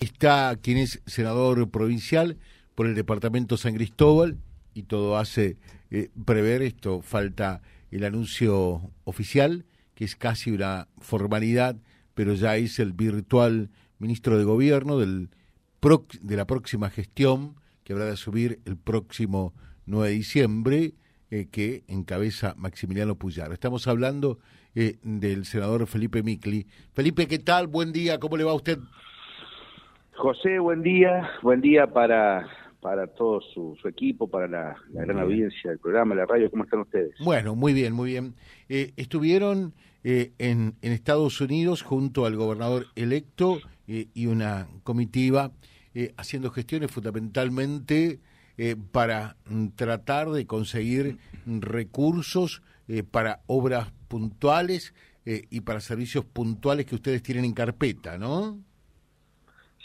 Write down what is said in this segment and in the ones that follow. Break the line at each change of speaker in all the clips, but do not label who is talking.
Está quien es senador provincial por el departamento San Cristóbal y todo hace eh, prever esto. Falta el anuncio oficial, que es casi una formalidad, pero ya es el virtual ministro de Gobierno del de la próxima gestión que habrá de asumir el próximo 9 de diciembre, eh, que encabeza Maximiliano Puyaro. Estamos hablando eh, del senador Felipe Micli. Felipe, ¿qué tal? Buen día, ¿cómo le va a usted?
José, buen día, buen día para, para todo su, equipo, para la, gran audiencia del programa, la radio, ¿cómo están ustedes?
Bueno, muy bien, muy bien. Eh, estuvieron eh, en, en, Estados Unidos junto al gobernador electo eh, y una comitiva haciendo gestiones fundamentalmente para mm, tratar de conseguir recursos para obras puntuales y para servicios puntuales que ustedes tienen en carpeta, ¿no?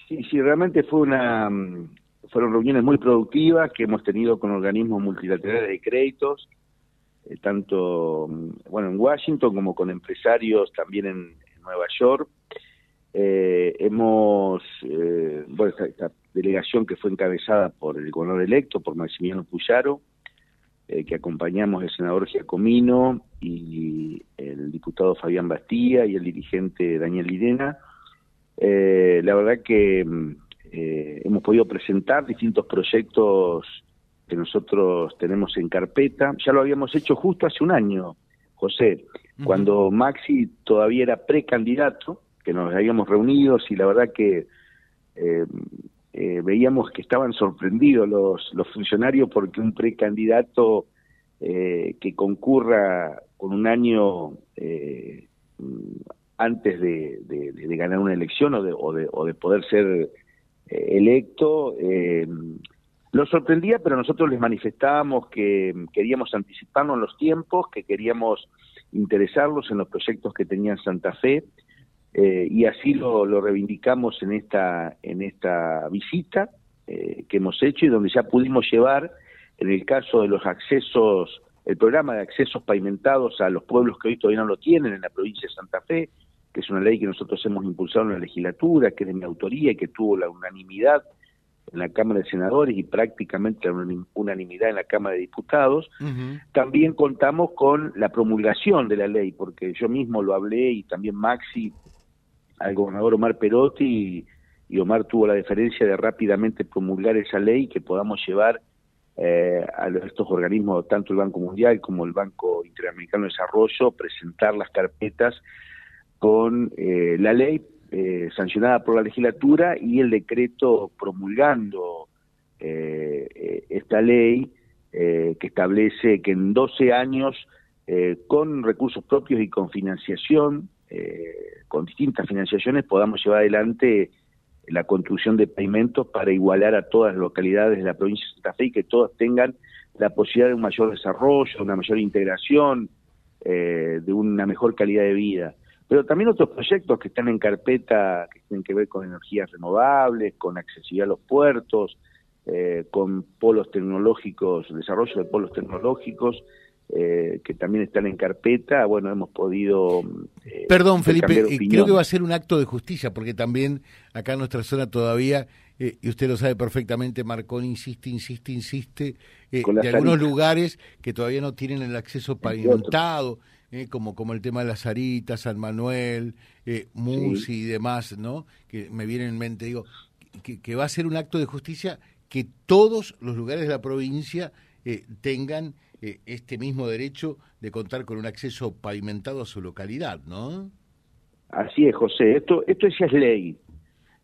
Sí, sí, realmente fue una, mm, fueron reuniones muy productivas que hemos tenido con organismos multilaterales de créditos, eh, tanto mm, bueno en Washington como con empresarios también en, Nueva York. Eh, hemos, eh, bueno, esta, delegación que fue encabezada por el gobernador electo, por Maximiliano Puyaro, que acompañamos el senador Giacomino y el diputado Fabián Bastía y el dirigente Daniel Lirena, eh, la verdad que mm, eh, hemos podido presentar distintos proyectos que nosotros tenemos en carpeta. Ya lo habíamos hecho justo hace un año, José, cuando Maxi todavía era precandidato, que nos habíamos reunido y la verdad que eh, eh, veíamos que estaban sorprendidos los, los funcionarios porque un precandidato que concurra con un año antes de, ganar una elección o de, o de, poder ser eh, electo, eh, lo sorprendía, pero nosotros les manifestábamos que queríamos anticiparnos los tiempos, que queríamos interesarlos en los proyectos que tenía Santa Fe, eh, y así lo, lo, reivindicamos en esta, en esta visita que hemos hecho y donde ya pudimos llevar, en el caso de los accesos el programa de accesos pavimentados a los pueblos que hoy todavía no lo tienen en la provincia de Santa Fe, que es una ley que nosotros hemos impulsado en la legislatura, que es de mi autoría y que tuvo la unanimidad en la Cámara de Senadores y prácticamente la unanimidad en la Cámara de Diputados. También contamos con la promulgación de la ley, porque yo mismo lo hablé y también Maxi al gobernador Omar Perotti y, Omar tuvo la deferencia de rápidamente promulgar esa ley que podamos llevar eh, a estos organismos, tanto el Banco Mundial como el Banco Interamericano de Desarrollo, presentar las carpetas con eh, la ley eh, sancionada por la legislatura y el decreto promulgando eh, esta ley que establece que en 12 años, con recursos propios y con financiación, con distintas financiaciones, podamos llevar adelante la construcción de pavimentos para igualar a todas las localidades de la provincia de Santa Fe y que todas tengan la posibilidad de un mayor desarrollo, una mayor integración, de una mejor calidad de vida pero también otros proyectos que están en carpeta que tienen que ver con energías renovables, con accesibilidad a los puertos, eh, con polos tecnológicos, desarrollo de polos tecnológicos, eh, que también están en carpeta, bueno, hemos podido...
Eh, Perdón, Felipe, creo que va a ser un acto de justicia, porque también acá en nuestra zona todavía, y usted lo sabe perfectamente, Marcón insiste, insiste, insiste, de algunos lugares que todavía no tienen el acceso pavimentado. Eh, como, como el tema de las Aritas, San Manuel, eh, Musi y demás, ¿no? Que me viene en mente, digo, que, va a ser un acto de justicia que todos los lugares de la provincia eh, tengan eh, este mismo derecho de contar con un acceso pavimentado a su localidad, ¿no?
Así es, José. Esto, esto ya es ley.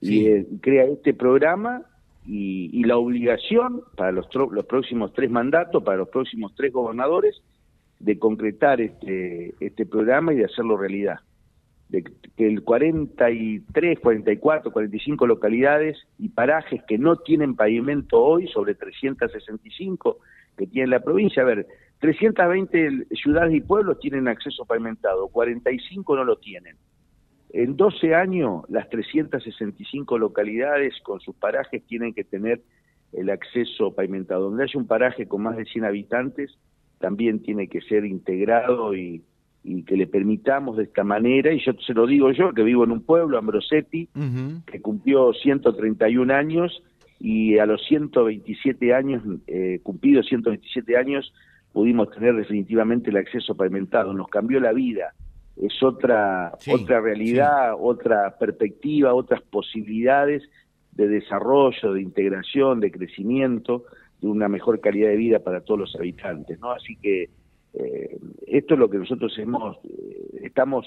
Y crea este programa y, y, la obligación para los, los próximos tres mandatos, para los próximos tres gobernadores, de concretar este, este programa y de hacerlo realidad. De que el 43, 44, 45 localidades y parajes que no tienen pavimento hoy, sobre 365 que tiene la provincia, a ver, 320 ciudades y pueblos tienen acceso pavimentado, 45 no lo tienen. En 12 años, las 365 localidades con sus parajes tienen que tener el acceso pavimentado. Donde haya un paraje con más de 100 habitantes, también tiene que ser integrado y, y que le permitamos de esta manera, y yo se lo digo yo, que vivo en un pueblo, Ambrosetti, que cumplió 131 años, y a los 127 años, eh, cumplidos 127 años, pudimos tener definitivamente el acceso pavimentado. Nos cambió la vida. Es otra, otra realidad, otra perspectiva, otras posibilidades de desarrollo, de integración, de crecimiento, de una mejor calidad de vida para todos los habitantes. ¿no? Así que eh, esto es lo que nosotros hemos, eh, estamos,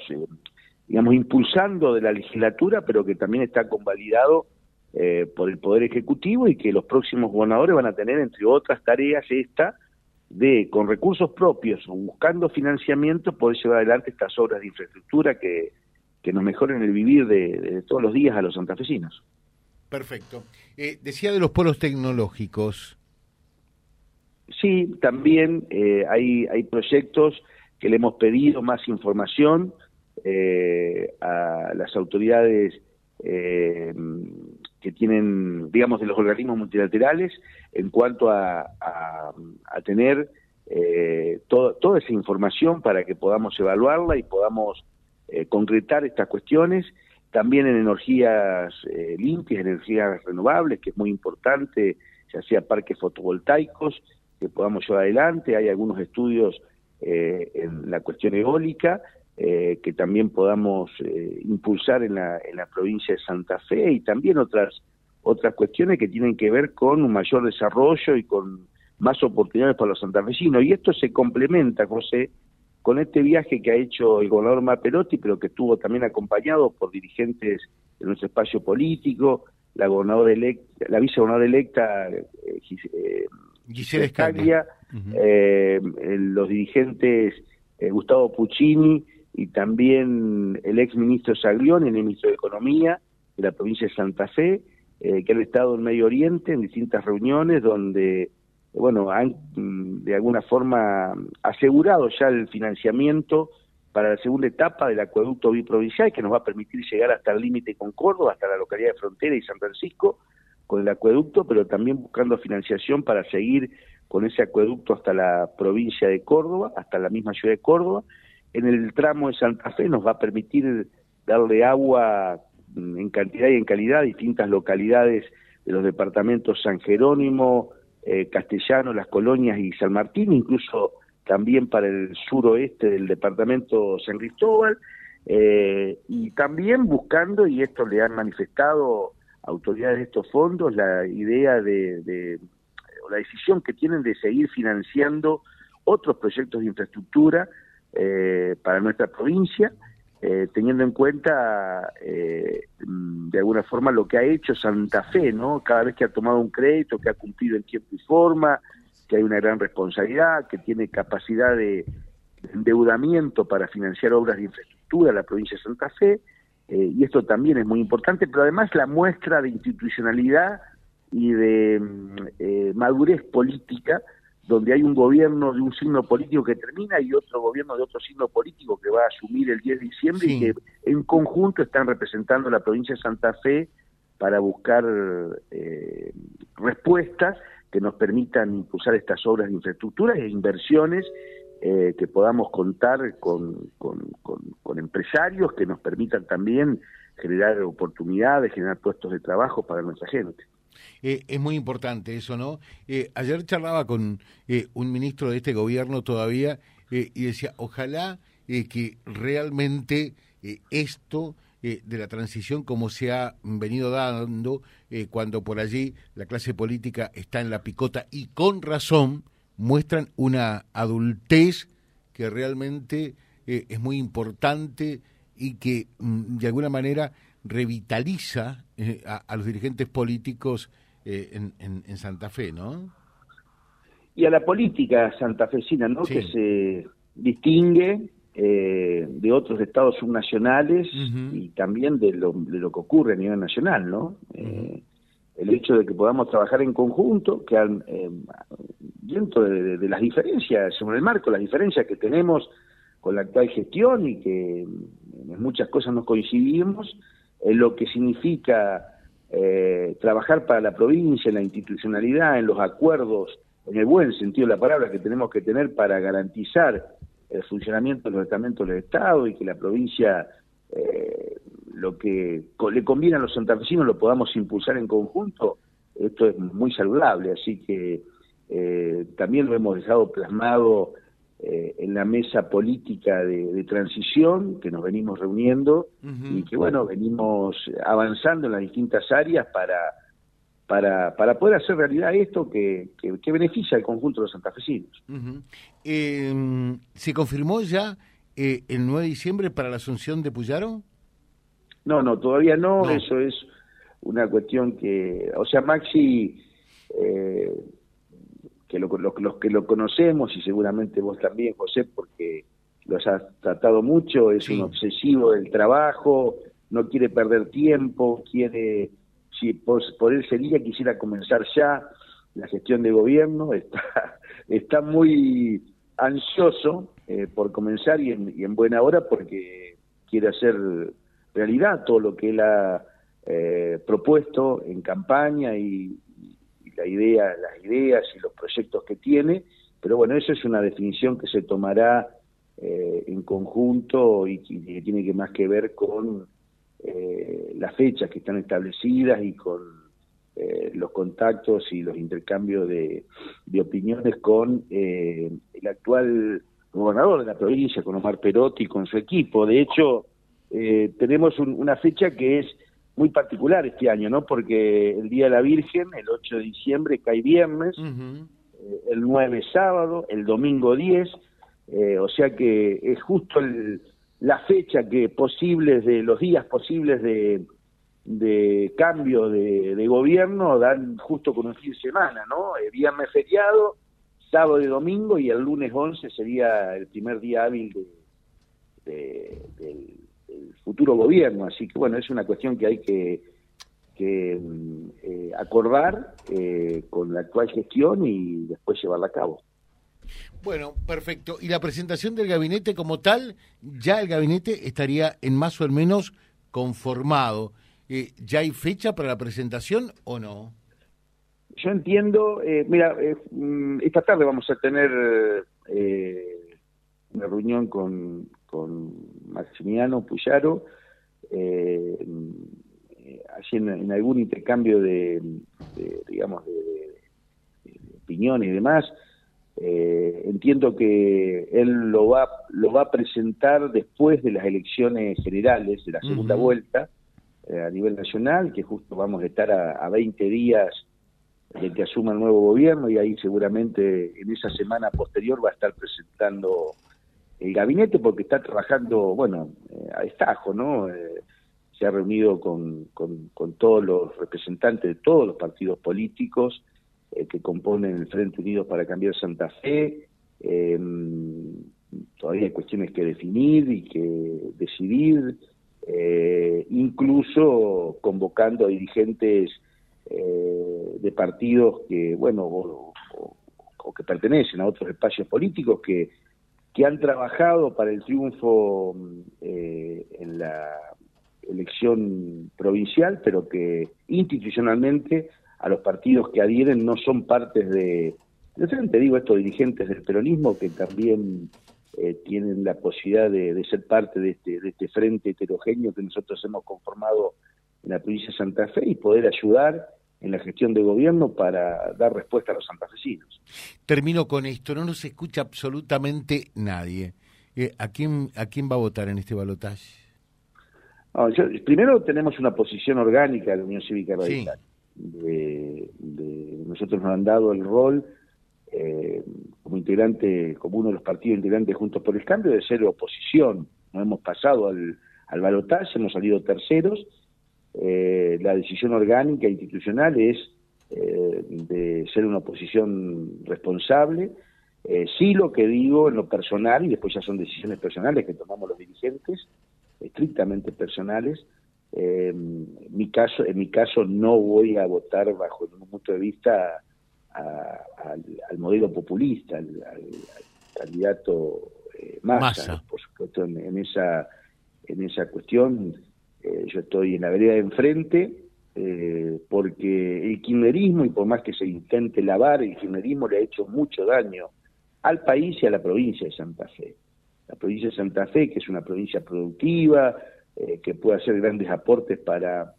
digamos, impulsando de la legislatura, pero que también está convalidado eh, por el Poder Ejecutivo y que los próximos gobernadores van a tener, entre otras tareas, esta de, con recursos propios o buscando financiamiento, poder llevar adelante estas obras de infraestructura que, que nos mejoren el vivir de, todos los días a los santafesinos.
Perfecto. Eh, decía de los polos tecnológicos.
Sí, también eh, hay, hay proyectos que le hemos pedido más información a las autoridades eh, que tienen, digamos, de los organismos multilaterales en cuanto a, tener eh, toda esa información para que podamos evaluarla y podamos eh, concretar estas cuestiones. También en energías eh, limpias, energías renovables, que es muy importante, ya sea parques fotovoltaicos, que podamos llevar adelante. Hay algunos estudios en la cuestión eólica eh, que también podamos eh, impulsar en la, en la provincia de Santa Fe y también otras otras cuestiones que tienen que ver con un mayor desarrollo y con más oportunidades para los santafesinos. Y esto se complementa, José, con este viaje que ha hecho el gobernador Maperotti, pero que estuvo también acompañado por dirigentes de nuestro espacio político, la gobernadora electa, la vicegobernadora electa eh,
eh Gisela
los dirigentes Gustavo Puccini y también el ex ministro Saglioni, el ministro de Economía de la provincia de Santa Fe, eh, que han estado en Medio Oriente en distintas reuniones donde, bueno, han mm, de alguna forma asegurado ya el financiamiento para la segunda etapa del acueducto biprovincial que nos va a permitir llegar hasta el límite con Córdoba, hasta la localidad de Frontera y San Francisco, con el acueducto, pero también buscando financiación para seguir con ese acueducto hasta la provincia de Córdoba, hasta la misma ciudad de Córdoba, en el tramo de Santa Fe nos va a permitir darle agua mm, en cantidad y en calidad a distintas localidades de los departamentos San Jerónimo, eh, Castellano, Las Colonias y San Martín, incluso también para el suroeste del departamento San Cristóbal, eh, y también buscando, y esto le han manifestado autoridades de estos fondos, la idea de, de o la decisión que tienen de seguir financiando otros proyectos de infraestructura eh, para nuestra provincia, eh, teniendo en cuenta eh, de alguna forma lo que ha hecho Santa Fe, ¿no? Cada vez que ha tomado un crédito, que ha cumplido en tiempo y forma, que hay una gran responsabilidad, que tiene capacidad de, endeudamiento para financiar obras de infraestructura en la provincia de Santa Fe, y esto también es muy importante, pero además la muestra de institucionalidad y de mm, madurez política donde hay un gobierno de un signo político que termina y otro gobierno de otro signo político que va a asumir el 10 de diciembre y que en conjunto están representando la provincia de Santa Fe para buscar eh, respuestas que nos permitan impulsar estas obras de infraestructura e inversiones eh, que podamos contar con, con empresarios que nos permitan también generar oportunidades, generar puestos de trabajo para nuestra gente.
Eh, es muy importante eso, ¿no? Eh, ayer charlaba con eh, un ministro de este gobierno todavía y decía, ojalá que realmente esto de la transición como se ha venido dando cuando por allí la clase política está en la picota y con razón muestran una adultez que realmente es muy importante y que mm, de alguna manera revitaliza a, los dirigentes políticos eh, en, Santa Fe, ¿no?
Y a la política santafesina, ¿no? Que se distingue eh, de otros estados subnacionales y también de lo, de lo que ocurre a nivel nacional, ¿no? Eh, el hecho de que podamos trabajar en conjunto, que dentro de, las diferencias, sobre el marco, las diferencias que tenemos con la actual gestión y que en muchas cosas nos coincidimos, en lo que significa eh, trabajar para la provincia, en la institucionalidad, en los acuerdos, en el buen sentido de la palabra que tenemos que tener para garantizar el funcionamiento de los estamentos del Estado y que la provincia eh, lo que le conviene a los santafesinos lo podamos impulsar en conjunto, esto es muy saludable, así que eh, también lo hemos dejado plasmado eh, en la mesa política de, transición que nos venimos reuniendo y que bueno, venimos avanzando en las distintas áreas para, para, para poder hacer realidad esto que, que, beneficia al conjunto de los santafesinos.
Em, ¿Se confirmó ya eh, el 9 de diciembre para la asunción de Puyaro?
No, no, todavía no, eso es una cuestión que, o sea, Maxi, eh, que lo, los que lo conocemos y seguramente vos también, José, porque los has tratado mucho, es un obsesivo del trabajo, no quiere perder tiempo, quiere, si por, por él sería, quisiera comenzar ya la gestión de gobierno, está, está muy ansioso eh, por comenzar y en, y en, buena hora porque quiere hacer realidad todo lo que él ha eh, propuesto en campaña y, la idea, las ideas y los proyectos que tiene, pero bueno, eso es una definición que se tomará eh, en conjunto y, que tiene que más que ver con las fechas que están establecidas y con los contactos y los intercambios de, de opiniones con el actual gobernador de la provincia, con Omar Perotti y con su equipo. De hecho, eh, tenemos una fecha que es muy particular este año, ¿no? Porque el Día de la Virgen, el 8 de diciembre, cae viernes, eh, el 9 sábado, el domingo 10, eh, o sea que es justo la fecha que posibles de los días posibles de, de cambio de, de, gobierno dan justo con un fin de semana, ¿no? viernes feriado, sábado y domingo y el lunes 11 sería el primer día hábil de, del, futuro gobierno. Así que bueno, es una cuestión que hay que, que mm, eh, acordar eh, con la actual gestión y después llevarla a cabo.
Bueno, perfecto. ¿Y la presentación del gabinete como tal? Ya el gabinete estaría en más o menos conformado. Eh, ¿Ya hay fecha para la presentación o no?
Yo entiendo, eh, mira, mm, esta tarde vamos a tener eh, una reunión con, con Maximiano Puyaro, eh, en, algún intercambio de, digamos, de, opiniones y demás. entiendo que él lo va, lo va a presentar después de las elecciones generales, de la segunda vuelta, a nivel nacional, que justo vamos a estar a, a 20 días de que asuma el nuevo gobierno y ahí seguramente en esa semana posterior va a estar presentando el gabinete porque está trabajando, bueno, eh, a estajo, ¿no? Eh, se ha reunido con, con, todos los representantes de todos los partidos políticos eh, que componen el Frente Unido para Cambiar Santa Fe. todavía hay cuestiones que definir y que decidir, incluso convocando a dirigentes de partidos que, bueno, o, que pertenecen a otros espacios políticos que, que han trabajado para el triunfo eh, en la elección provincial, pero que institucionalmente a los partidos que adhieren no son partes de, de frente, digo, estos dirigentes del peronismo que también eh, tienen la posibilidad de, de, ser parte de este, de este frente heterogéneo que nosotros hemos conformado en la provincia de Santa Fe y poder ayudar en la gestión de gobierno para dar respuesta a los santafesinos.
Termino con esto, no nos escucha absolutamente nadie. Eh, ¿a, quién, ¿A quién va a votar en este balotaje?
primero tenemos una posición orgánica de la Unión Cívica Radical. De, nosotros nos han dado el rol eh, como integrante, como uno de los partidos integrantes Juntos por el Cambio, de ser oposición. No hemos pasado al, al balotaje, hemos salido terceros eh, la decisión orgánica institucional es eh, de ser una oposición responsable. Eh, sí lo que digo en lo personal, y después ya son decisiones personales que tomamos los dirigentes, estrictamente personales, mi caso, en mi caso no voy a votar bajo ningún punto de vista al, modelo populista, al, candidato Massa, por supuesto, en, esa en esa cuestión eh, yo estoy en la vereda de enfrente, eh, porque el kirchnerismo, y por más que se intente lavar, el kirchnerismo le ha hecho mucho daño al país y a la provincia de Santa Fe. la provincia de Santa Fe, que es una provincia productiva, eh, que puede hacer grandes aportes para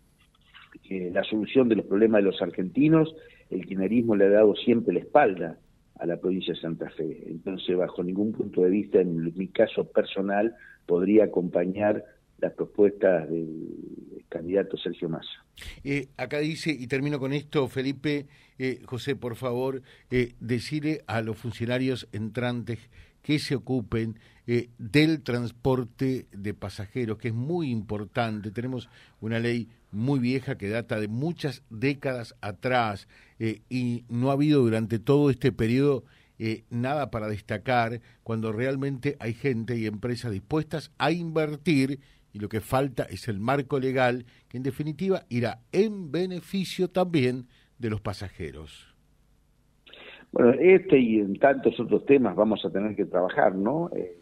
la solución de los problemas de los argentinos, el kirchnerismo le ha dado siempre la espalda a la provincia de Santa Fe. Entonces, bajo ningún punto de vista, en mi caso personal, podría acompañar las propuestas del candidato Sergio Massa.
Eh, acá dice, y termino con esto, Felipe, eh, José, por favor, eh, decirle a los funcionarios entrantes que se ocupen eh, del transporte de pasajeros, que es muy importante. Tenemos una ley muy vieja que data de muchas décadas atrás y no ha habido durante todo este periodo nada para destacar cuando realmente hay gente y empresas dispuestas a invertir y lo que falta es el marco legal que en definitiva irá en beneficio también de los pasajeros.
Bueno, este y en tantos otros temas vamos a tener que trabajar, ¿no? Eh,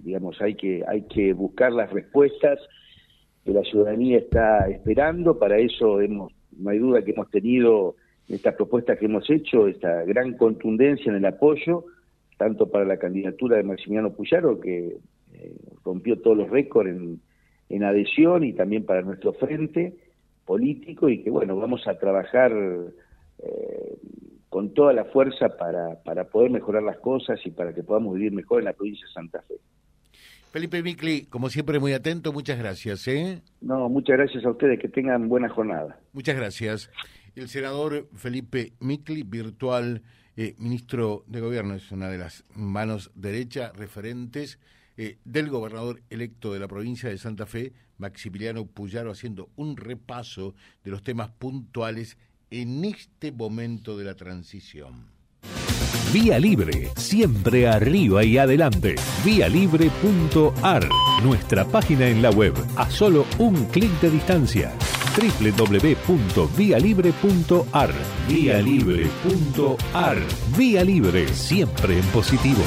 digamos, hay que, hay que buscar las respuestas que la ciudadanía está esperando, para eso hemos, no hay duda que hemos tenido esta propuesta que hemos hecho, esta gran contundencia en el apoyo, tanto para la candidatura de Maximiliano Puyaro, que eh, rompió todos los récords en, en adhesión, y también para nuestro frente político, y que bueno, vamos a trabajar eh, con toda la fuerza para, para poder mejorar las cosas y para que podamos vivir mejor en la provincia de Santa Fe.
Felipe Micli, como siempre muy atento, muchas gracias. ¿eh?
No, muchas gracias a ustedes, que tengan buena jornada.
Muchas gracias. El senador Felipe Micli, virtual eh, ministro de Gobierno, es una de las manos derecha referentes eh, del gobernador electo de la provincia de Santa Fe, Maximiliano Puyaro, haciendo un repaso de los temas puntuales en este momento de la transición.
Vía Libre, siempre arriba y adelante. Vialibre.ar, nuestra página en la web, a solo un clic de distancia. www.vialibre.ar Vía Libre.ar Vía Libre, siempre en positivo.